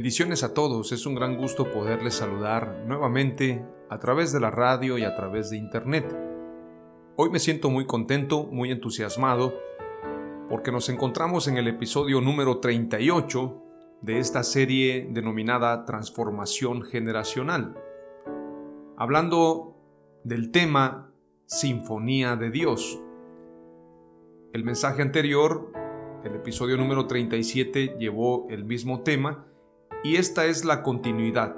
Bendiciones a todos, es un gran gusto poderles saludar nuevamente a través de la radio y a través de internet. Hoy me siento muy contento, muy entusiasmado, porque nos encontramos en el episodio número 38 de esta serie denominada Transformación Generacional, hablando del tema Sinfonía de Dios. El mensaje anterior, el episodio número 37, llevó el mismo tema, y esta es la continuidad.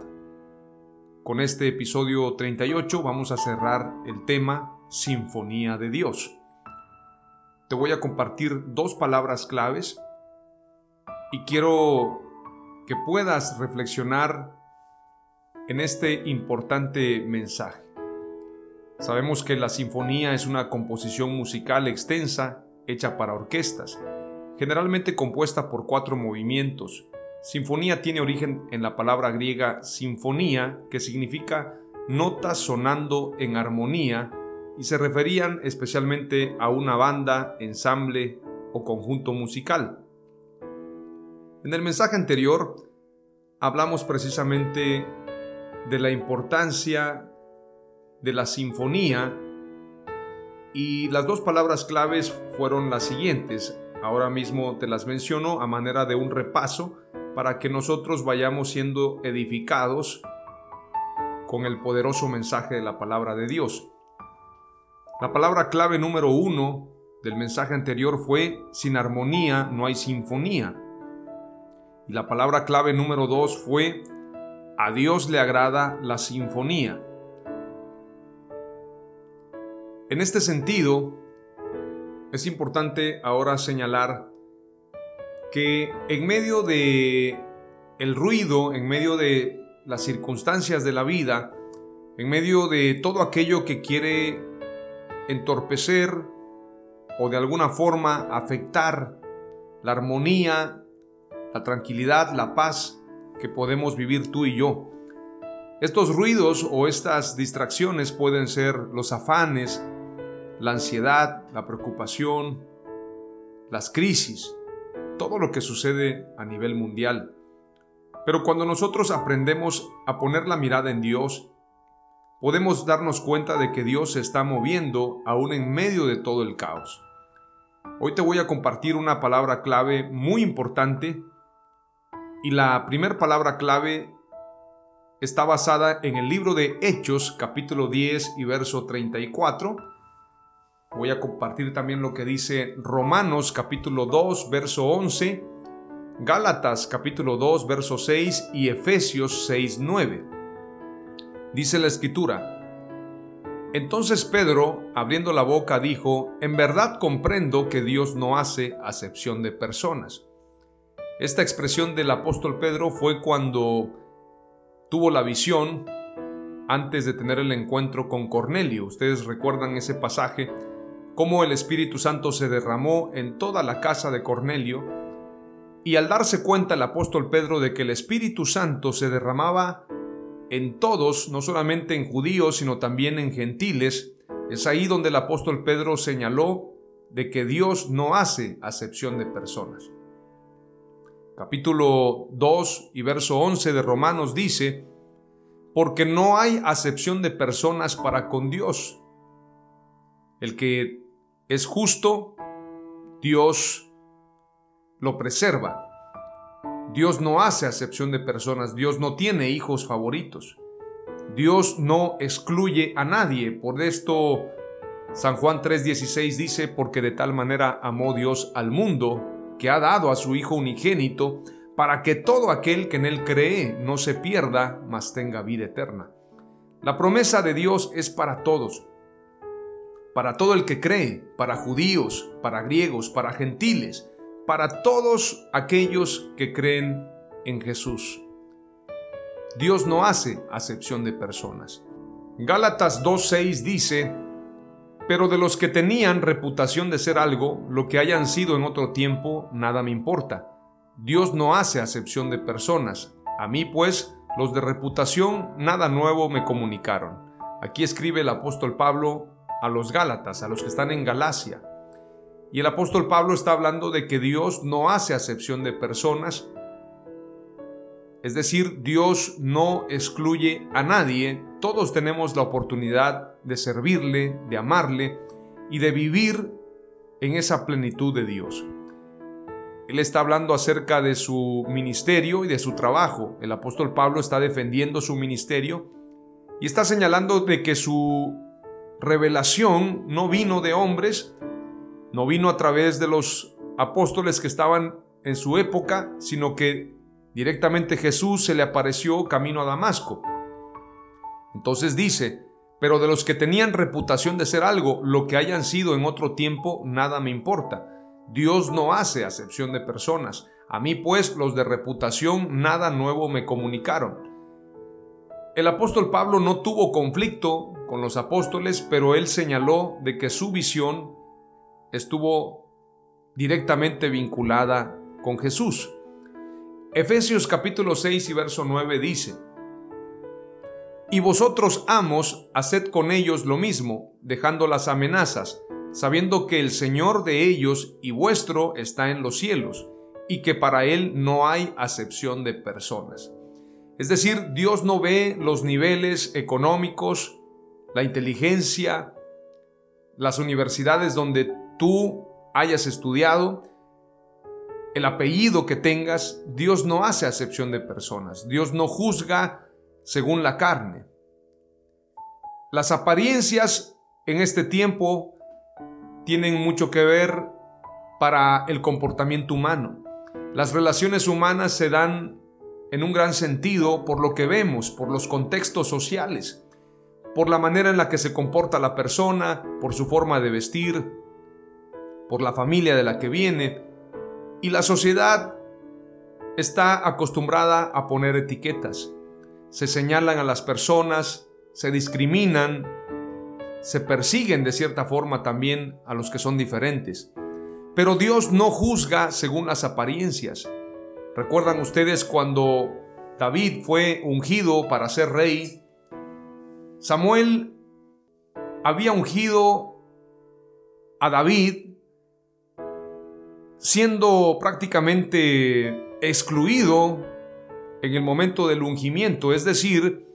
Con este episodio 38 vamos a cerrar el tema Sinfonía de Dios. Te voy a compartir dos palabras claves y quiero que puedas reflexionar en este importante mensaje. Sabemos que la sinfonía es una composición musical extensa hecha para orquestas, generalmente compuesta por cuatro movimientos Sinfonía tiene origen en la palabra griega sinfonía, que significa notas sonando en armonía, y se referían especialmente a una banda, ensamble o conjunto musical. En el mensaje anterior hablamos precisamente de la importancia de la sinfonía y las dos palabras claves fueron las siguientes. Ahora mismo te las menciono a manera de un repaso para que nosotros vayamos siendo edificados con el poderoso mensaje de la palabra de Dios. La palabra clave número uno del mensaje anterior fue sin armonía no hay sinfonía. Y la palabra clave número dos fue a Dios le agrada la sinfonía. En este sentido, es importante ahora señalar que en medio de el ruido, en medio de las circunstancias de la vida, en medio de todo aquello que quiere entorpecer o de alguna forma afectar la armonía, la tranquilidad, la paz que podemos vivir tú y yo. Estos ruidos o estas distracciones pueden ser los afanes, la ansiedad, la preocupación, las crisis todo lo que sucede a nivel mundial. Pero cuando nosotros aprendemos a poner la mirada en Dios, podemos darnos cuenta de que Dios se está moviendo aún en medio de todo el caos. Hoy te voy a compartir una palabra clave muy importante y la primera palabra clave está basada en el libro de Hechos capítulo 10 y verso 34 Voy a compartir también lo que dice Romanos capítulo 2, verso 11, Gálatas capítulo 2, verso 6 y Efesios 6, 9. Dice la escritura, entonces Pedro, abriendo la boca, dijo, En verdad comprendo que Dios no hace acepción de personas. Esta expresión del apóstol Pedro fue cuando tuvo la visión antes de tener el encuentro con Cornelio. Ustedes recuerdan ese pasaje cómo el Espíritu Santo se derramó en toda la casa de Cornelio, y al darse cuenta el apóstol Pedro de que el Espíritu Santo se derramaba en todos, no solamente en judíos, sino también en gentiles, es ahí donde el apóstol Pedro señaló de que Dios no hace acepción de personas. capítulo 2 y verso 11 de Romanos dice, porque no hay acepción de personas para con Dios. El que es justo, Dios lo preserva. Dios no hace acepción de personas, Dios no tiene hijos favoritos. Dios no excluye a nadie. Por esto San Juan 3:16 dice, porque de tal manera amó Dios al mundo, que ha dado a su Hijo unigénito, para que todo aquel que en él cree no se pierda, mas tenga vida eterna. La promesa de Dios es para todos, para todo el que cree, para judíos, para griegos, para gentiles, para todos aquellos que creen en Jesús. Dios no hace acepción de personas. Gálatas 2.6 dice, pero de los que tenían reputación de ser algo, lo que hayan sido en otro tiempo, nada me importa Dios no hace acepción de personas. A mí, pues, los de reputación nada nuevo me comunicaron. Aquí escribe el apóstol Pablo a los Gálatas, a los que están en Galacia. Y el apóstol Pablo está hablando de que Dios no hace acepción de personas. Es decir, Dios no excluye a nadie. Todos tenemos la oportunidad de servirle, de amarle y de vivir en esa plenitud de Dios. Él está hablando acerca de su ministerio y de su trabajo. El apóstol Pablo está defendiendo su ministerio y está señalando de que su revelación no vino de hombres, no vino a través de los apóstoles que estaban en su época, sino que directamente Jesús se le apareció camino a Damasco. Entonces dice, pero de los que tenían reputación de ser algo, lo que hayan sido en otro tiempo, nada me importa Dios no hace acepción de personas. A mí pues los de reputación nada nuevo me comunicaron. El apóstol Pablo no tuvo conflicto con los apóstoles, pero él señaló de que su visión estuvo directamente vinculada con Jesús. Efesios capítulo 6 y verso 9 dice, Y vosotros amos, haced con ellos lo mismo, dejando las amenazas, sabiendo que el Señor de ellos y vuestro está en los cielos, y que para Él no hay acepción de personas. Es decir, Dios no ve los niveles económicos, la inteligencia, las universidades donde tú hayas estudiado, el apellido que tengas, Dios no hace acepción de personas. Dios no juzga según la carne. Las apariencias en este tiempo tienen mucho que ver para el comportamiento humano. Las relaciones humanas se dan en un gran sentido por lo que vemos, por los contextos sociales, por la manera en la que se comporta la persona, por su forma de vestir, por la familia de la que viene. Y la sociedad está acostumbrada a poner etiquetas. Se señalan a las personas, se discriminan, se persiguen de cierta forma también a los que son diferentes. Pero Dios no juzga según las apariencias. ¿Recuerdan ustedes cuando David fue ungido para ser rey? Samuel había ungido a David siendo prácticamente excluido en el momento del ungimiento, es decir,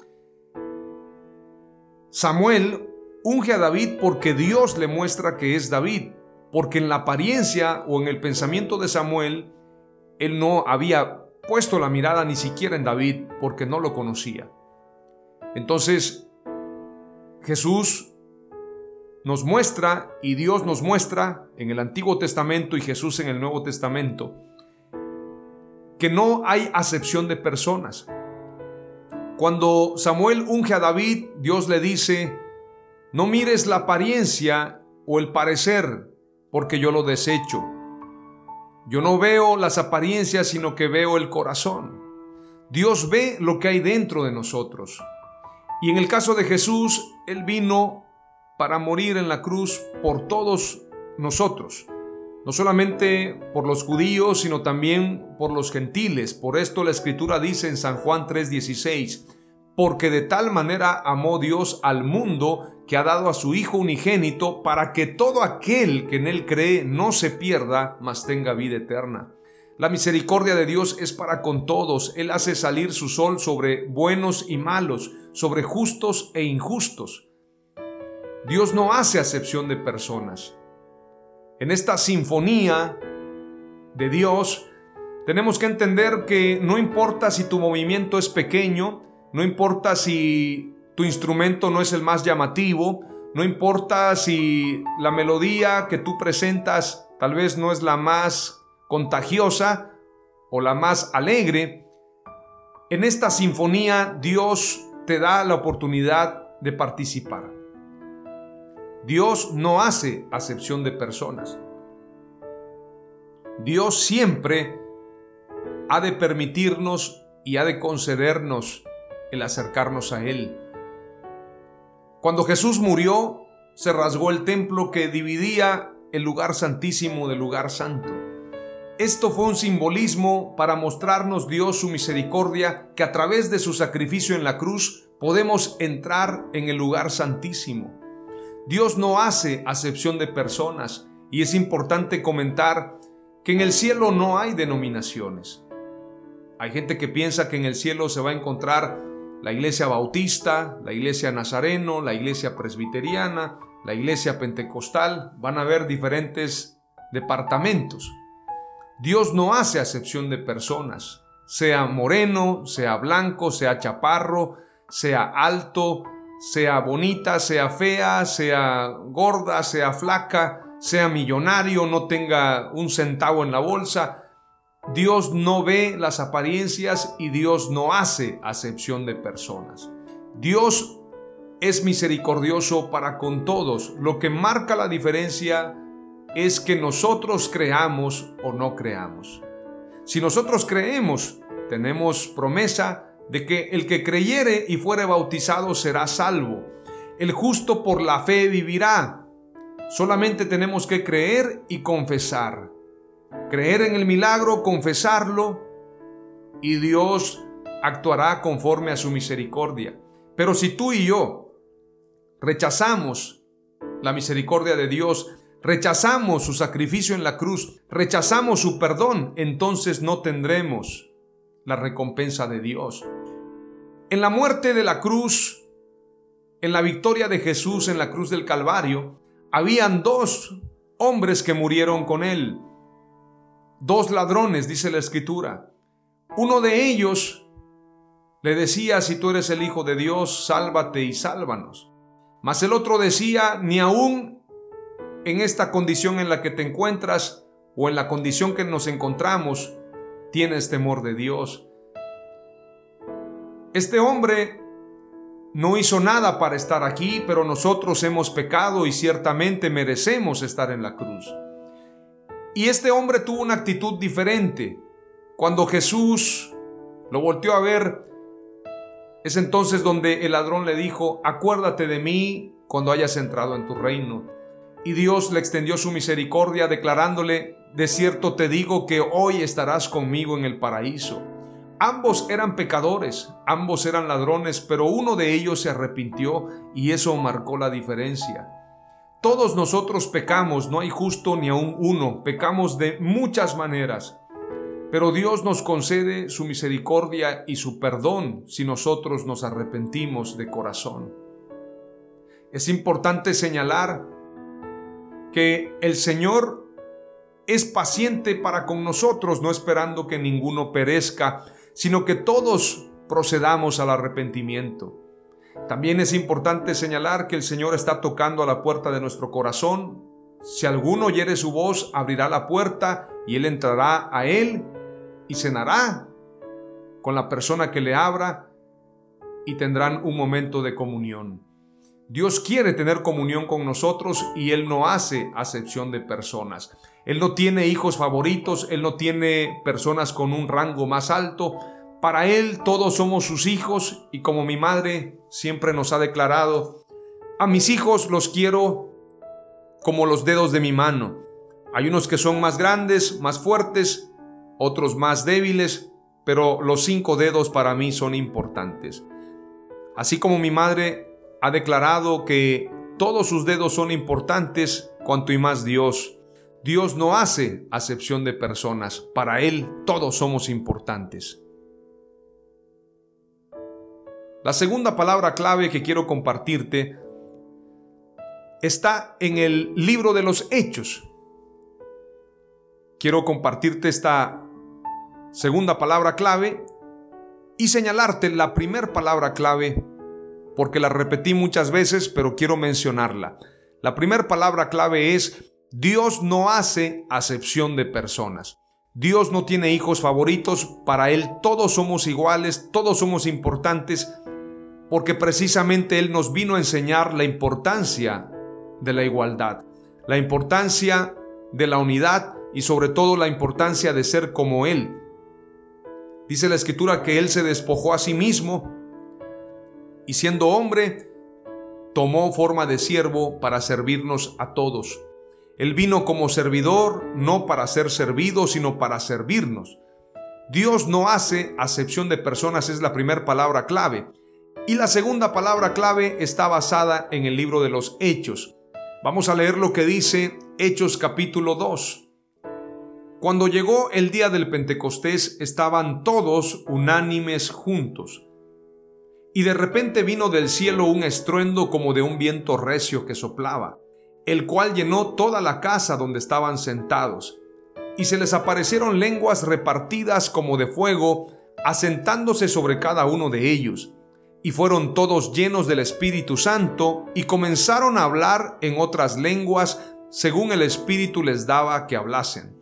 Samuel Unge a David porque Dios le muestra que es David, porque en la apariencia o en el pensamiento de Samuel, él no había puesto la mirada ni siquiera en David porque no lo conocía. Entonces, Jesús nos muestra y Dios nos muestra en el Antiguo Testamento y Jesús en el Nuevo Testamento que no hay acepción de personas. Cuando Samuel unge a David, Dios le dice, no mires la apariencia o el parecer, porque yo lo desecho. Yo no veo las apariencias, sino que veo el corazón. Dios ve lo que hay dentro de nosotros. Y en el caso de Jesús, Él vino para morir en la cruz por todos nosotros. No solamente por los judíos, sino también por los gentiles. Por esto la escritura dice en San Juan 3:16, porque de tal manera amó Dios al mundo que ha dado a su Hijo unigénito para que todo aquel que en él cree no se pierda, mas tenga vida eterna. La misericordia de Dios es para con todos. Él hace salir su sol sobre buenos y malos, sobre justos e injustos. Dios no hace acepción de personas. En esta sinfonía de Dios, tenemos que entender que no importa si tu movimiento es pequeño, no importa si tu instrumento no es el más llamativo, no importa si la melodía que tú presentas tal vez no es la más contagiosa o la más alegre, en esta sinfonía Dios te da la oportunidad de participar. Dios no hace acepción de personas. Dios siempre ha de permitirnos y ha de concedernos el acercarnos a Él. Cuando Jesús murió, se rasgó el templo que dividía el lugar santísimo del lugar santo. Esto fue un simbolismo para mostrarnos Dios su misericordia, que a través de su sacrificio en la cruz podemos entrar en el lugar santísimo. Dios no hace acepción de personas y es importante comentar que en el cielo no hay denominaciones. Hay gente que piensa que en el cielo se va a encontrar la iglesia bautista, la iglesia nazareno, la iglesia presbiteriana, la iglesia pentecostal. Van a haber diferentes departamentos. Dios no hace acepción de personas, sea moreno, sea blanco, sea chaparro, sea alto, sea bonita, sea fea, sea gorda, sea flaca, sea millonario, no tenga un centavo en la bolsa. Dios no ve las apariencias y Dios no hace acepción de personas. Dios es misericordioso para con todos. Lo que marca la diferencia es que nosotros creamos o no creamos. Si nosotros creemos, tenemos promesa de que el que creyere y fuere bautizado será salvo. El justo por la fe vivirá. Solamente tenemos que creer y confesar. Creer en el milagro, confesarlo, y Dios actuará conforme a su misericordia. Pero si tú y yo rechazamos la misericordia de Dios, rechazamos su sacrificio en la cruz, rechazamos su perdón, entonces no tendremos la recompensa de Dios. En la muerte de la cruz, en la victoria de Jesús en la cruz del Calvario, habían dos hombres que murieron con él. Dos ladrones, dice la escritura. Uno de ellos le decía, si tú eres el Hijo de Dios, sálvate y sálvanos. Mas el otro decía, ni aún en esta condición en la que te encuentras o en la condición que nos encontramos, tienes temor de Dios. Este hombre no hizo nada para estar aquí, pero nosotros hemos pecado y ciertamente merecemos estar en la cruz. Y este hombre tuvo una actitud diferente. Cuando Jesús lo volteó a ver, es entonces donde el ladrón le dijo, acuérdate de mí cuando hayas entrado en tu reino. Y Dios le extendió su misericordia declarándole, de cierto te digo que hoy estarás conmigo en el paraíso. Ambos eran pecadores, ambos eran ladrones, pero uno de ellos se arrepintió y eso marcó la diferencia. Todos nosotros pecamos, no hay justo ni aun uno, pecamos de muchas maneras, pero Dios nos concede su misericordia y su perdón si nosotros nos arrepentimos de corazón. Es importante señalar el Señor es paciente para con nosotros, no esperando que ninguno perezca, sino que todos procedamos al arrepentimiento. También es importante señalar que el Señor está tocando a la puerta de nuestro corazón. Si alguno oyere su voz, abrirá la puerta y Él entrará a Él y cenará con la persona que le abra y tendrán un momento de comunión. Dios quiere tener comunión con nosotros y Él no hace acepción de personas. Él no tiene hijos favoritos, Él no tiene personas con un rango más alto. Para Él todos somos sus hijos y como mi madre siempre nos ha declarado, a mis hijos los quiero como los dedos de mi mano. Hay unos que son más grandes, más fuertes, otros más débiles, pero los cinco dedos para mí son importantes. Así como mi madre ha declarado que todos sus dedos son importantes, cuanto y más Dios. Dios no hace acepción de personas, para Él todos somos importantes. La segunda palabra clave que quiero compartirte está en el libro de los Hechos. Quiero compartirte esta segunda palabra clave y señalarte la primera palabra clave porque la repetí muchas veces, pero quiero mencionarla. La primera palabra clave es Dios no hace acepción de personas. Dios no tiene hijos favoritos, para Él todos somos iguales, todos somos importantes, porque precisamente Él nos vino a enseñar la importancia de la igualdad, la importancia de la unidad y sobre todo la importancia de ser como Él. Dice la escritura que Él se despojó a sí mismo y siendo hombre, tomó forma de siervo para servirnos a todos. Él vino como servidor, no para ser servido, sino para servirnos. Dios no hace acepción de personas, es la primera palabra clave. Y la segunda palabra clave está basada en el libro de los Hechos. Vamos a leer lo que dice Hechos capítulo 2. Cuando llegó el día del Pentecostés estaban todos unánimes juntos. Y de repente vino del cielo un estruendo como de un viento recio que soplaba, el cual llenó toda la casa donde estaban sentados. Y se les aparecieron lenguas repartidas como de fuego, asentándose sobre cada uno de ellos. Y fueron todos llenos del Espíritu Santo y comenzaron a hablar en otras lenguas según el Espíritu les daba que hablasen.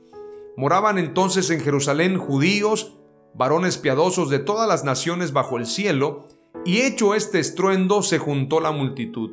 Moraban entonces en Jerusalén judíos, varones piadosos de todas las naciones bajo el cielo, y hecho este estruendo se juntó la multitud,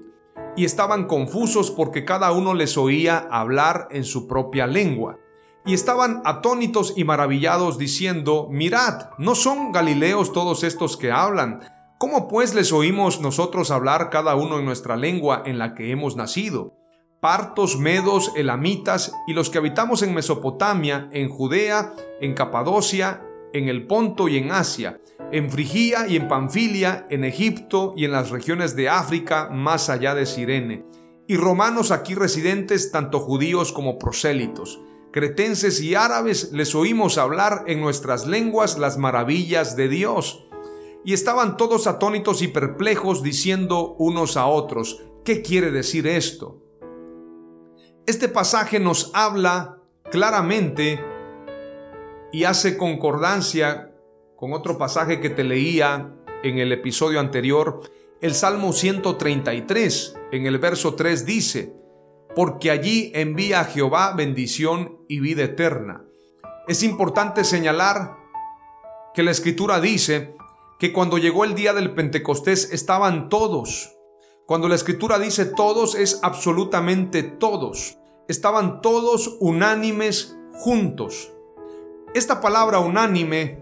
y estaban confusos porque cada uno les oía hablar en su propia lengua. Y estaban atónitos y maravillados diciendo, Mirad, ¿no son Galileos todos estos que hablan? ¿Cómo pues les oímos nosotros hablar cada uno en nuestra lengua en la que hemos nacido? Partos, medos, elamitas y los que habitamos en Mesopotamia, en Judea, en Capadocia, en el Ponto y en Asia, en Frigia y en Panfilia, en Egipto y en las regiones de África más allá de Sirene, y romanos aquí residentes, tanto judíos como prosélitos. Cretenses y árabes les oímos hablar en nuestras lenguas las maravillas de Dios. Y estaban todos atónitos y perplejos diciendo unos a otros, ¿qué quiere decir esto? Este pasaje nos habla claramente y hace concordancia con otro pasaje que te leía en el episodio anterior, el Salmo 133, en el verso 3 dice, porque allí envía a Jehová bendición y vida eterna. Es importante señalar que la escritura dice que cuando llegó el día del Pentecostés estaban todos. Cuando la escritura dice todos es absolutamente todos. Estaban todos unánimes juntos. Esta palabra unánime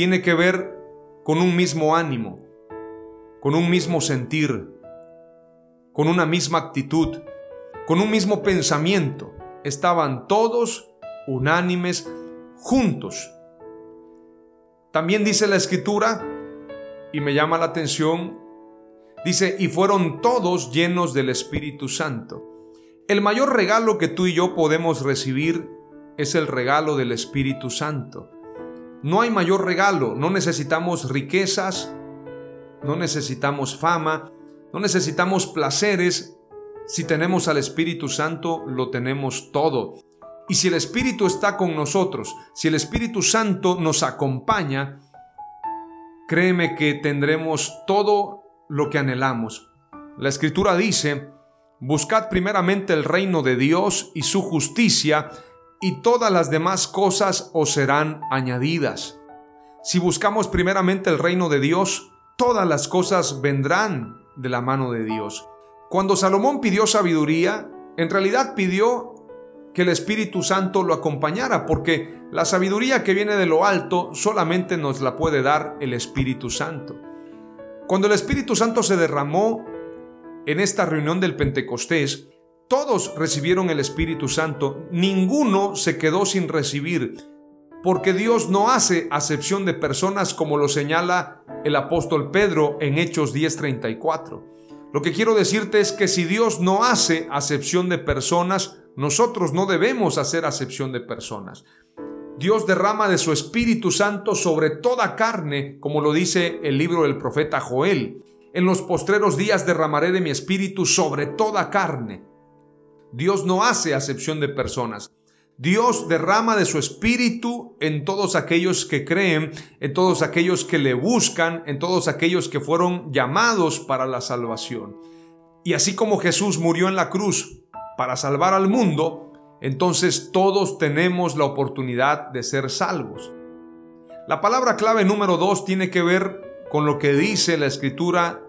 tiene que ver con un mismo ánimo, con un mismo sentir, con una misma actitud, con un mismo pensamiento. Estaban todos unánimes juntos. También dice la escritura, y me llama la atención, dice, y fueron todos llenos del Espíritu Santo. El mayor regalo que tú y yo podemos recibir es el regalo del Espíritu Santo. No hay mayor regalo, no necesitamos riquezas, no necesitamos fama, no necesitamos placeres. Si tenemos al Espíritu Santo, lo tenemos todo. Y si el Espíritu está con nosotros, si el Espíritu Santo nos acompaña, créeme que tendremos todo lo que anhelamos. La Escritura dice, buscad primeramente el reino de Dios y su justicia, y todas las demás cosas os serán añadidas. Si buscamos primeramente el reino de Dios, todas las cosas vendrán de la mano de Dios. Cuando Salomón pidió sabiduría, en realidad pidió que el Espíritu Santo lo acompañara, porque la sabiduría que viene de lo alto solamente nos la puede dar el Espíritu Santo. Cuando el Espíritu Santo se derramó en esta reunión del Pentecostés, todos recibieron el Espíritu Santo, ninguno se quedó sin recibir, porque Dios no hace acepción de personas como lo señala el apóstol Pedro en Hechos 10:34. Lo que quiero decirte es que si Dios no hace acepción de personas, nosotros no debemos hacer acepción de personas. Dios derrama de su Espíritu Santo sobre toda carne, como lo dice el libro del profeta Joel. En los postreros días derramaré de mi Espíritu sobre toda carne. Dios no hace acepción de personas. Dios derrama de su espíritu en todos aquellos que creen, en todos aquellos que le buscan, en todos aquellos que fueron llamados para la salvación. Y así como Jesús murió en la cruz para salvar al mundo, entonces todos tenemos la oportunidad de ser salvos. La palabra clave número dos tiene que ver con lo que dice la escritura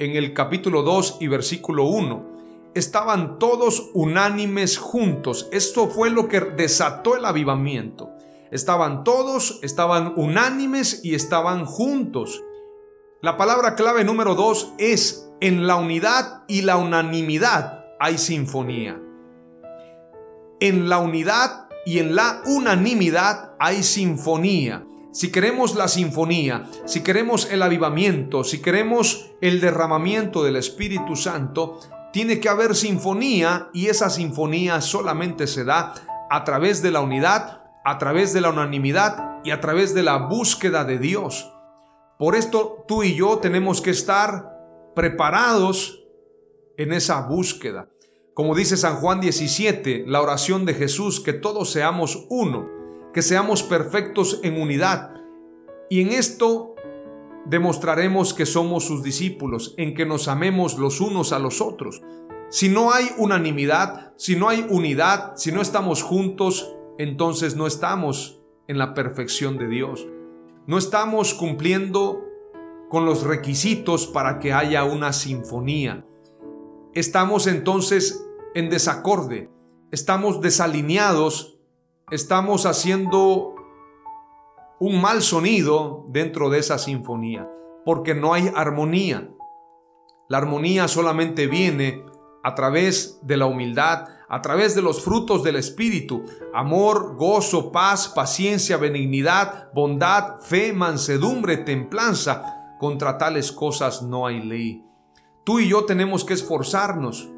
en el capítulo 2 y versículo 1. Estaban todos unánimes juntos. Esto fue lo que desató el avivamiento. Estaban todos, estaban unánimes y estaban juntos. La palabra clave número 2 es en la unidad y la unanimidad hay sinfonía en la unidad y en la unanimidad hay sinfonía. Si queremos la sinfonía, si queremos el avivamiento, si queremos el derramamiento del Espíritu Santo, tiene que haber sinfonía y esa sinfonía solamente se da a través de la unidad, a través de la unanimidad y a través de la búsqueda de Dios. Por esto tú y yo tenemos que estar preparados en esa búsqueda. Como dice San Juan 17, la oración de Jesús, que todos seamos uno, que seamos perfectos en unidad. Y en esto demostraremos que somos sus discípulos, en que nos amemos los unos a los otros. Si no hay unanimidad, si no hay unidad, si no estamos juntos, entonces no estamos en la perfección de Dios. No estamos cumpliendo con los requisitos para que haya una sinfonía. Estamos entonces en desacorde, estamos desalineados, estamos haciendo un mal sonido dentro de esa sinfonía, porque no hay armonía. La armonía solamente viene a través de la humildad, a través de los frutos del Espíritu, amor, gozo, paz, paciencia, benignidad, bondad, fe, mansedumbre, templanza. Contra tales cosas no hay ley. Tú y yo tenemos que esforzarnos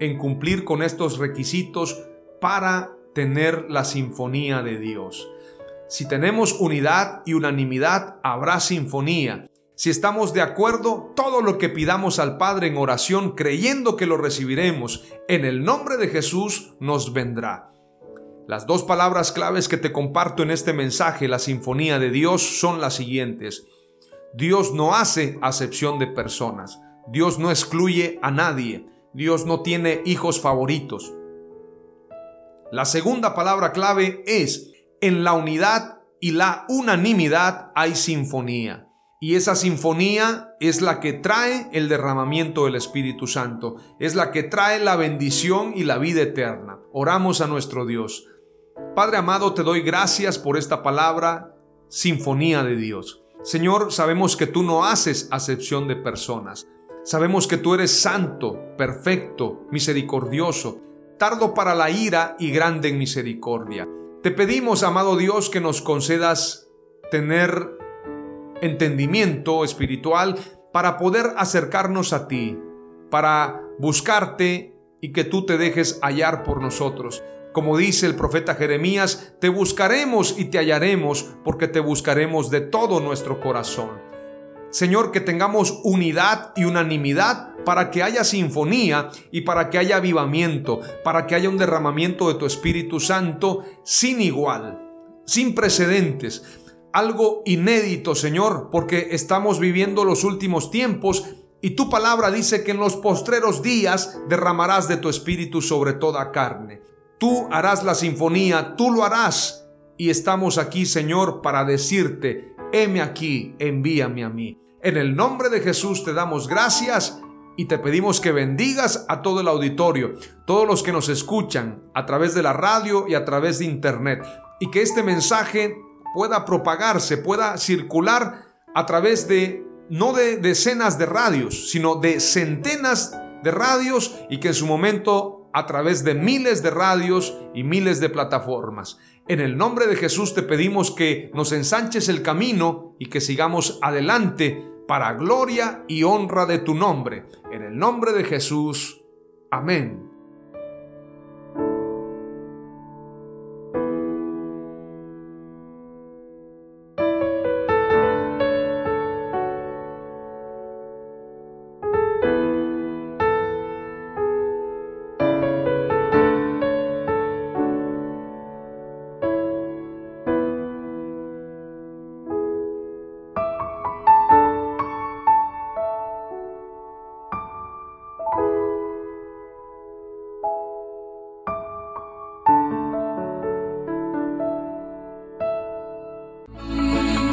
en cumplir con estos requisitos para tener la sinfonía de Dios. Si tenemos unidad y unanimidad, habrá sinfonía. Si estamos de acuerdo, todo lo que pidamos al Padre en oración, creyendo que lo recibiremos, en el nombre de Jesús nos vendrá. Las dos palabras claves que te comparto en este mensaje, la sinfonía de Dios, son las siguientes. Dios no hace acepción de personas. Dios no excluye a nadie. Dios no tiene hijos favoritos. La segunda palabra clave es, en la unidad y la unanimidad hay sinfonía. Y esa sinfonía es la que trae el derramamiento del Espíritu Santo, es la que trae la bendición y la vida eterna. Oramos a nuestro Dios. Padre amado, te doy gracias por esta palabra, sinfonía de Dios. Señor, sabemos que tú no haces acepción de personas. Sabemos que tú eres santo, perfecto, misericordioso, tardo para la ira y grande en misericordia. Te pedimos, amado Dios, que nos concedas tener entendimiento espiritual para poder acercarnos a ti, para buscarte y que tú te dejes hallar por nosotros. Como dice el profeta Jeremías, te buscaremos y te hallaremos porque te buscaremos de todo nuestro corazón. Señor, que tengamos unidad y unanimidad para que haya sinfonía y para que haya avivamiento, para que haya un derramamiento de tu Espíritu Santo sin igual, sin precedentes. Algo inédito, Señor, porque estamos viviendo los últimos tiempos y tu palabra dice que en los postreros días derramarás de tu Espíritu sobre toda carne. Tú harás la sinfonía, tú lo harás. Y estamos aquí, Señor, para decirte, heme aquí, envíame a mí. En el nombre de Jesús te damos gracias y te pedimos que bendigas a todo el auditorio, todos los que nos escuchan a través de la radio y a través de internet, y que este mensaje pueda propagarse, pueda circular a través de no de decenas de radios, sino de centenas de radios y que en su momento a través de miles de radios y miles de plataformas. En el nombre de Jesús te pedimos que nos ensanches el camino y que sigamos adelante para gloria y honra de tu nombre. En el nombre de Jesús. Amén.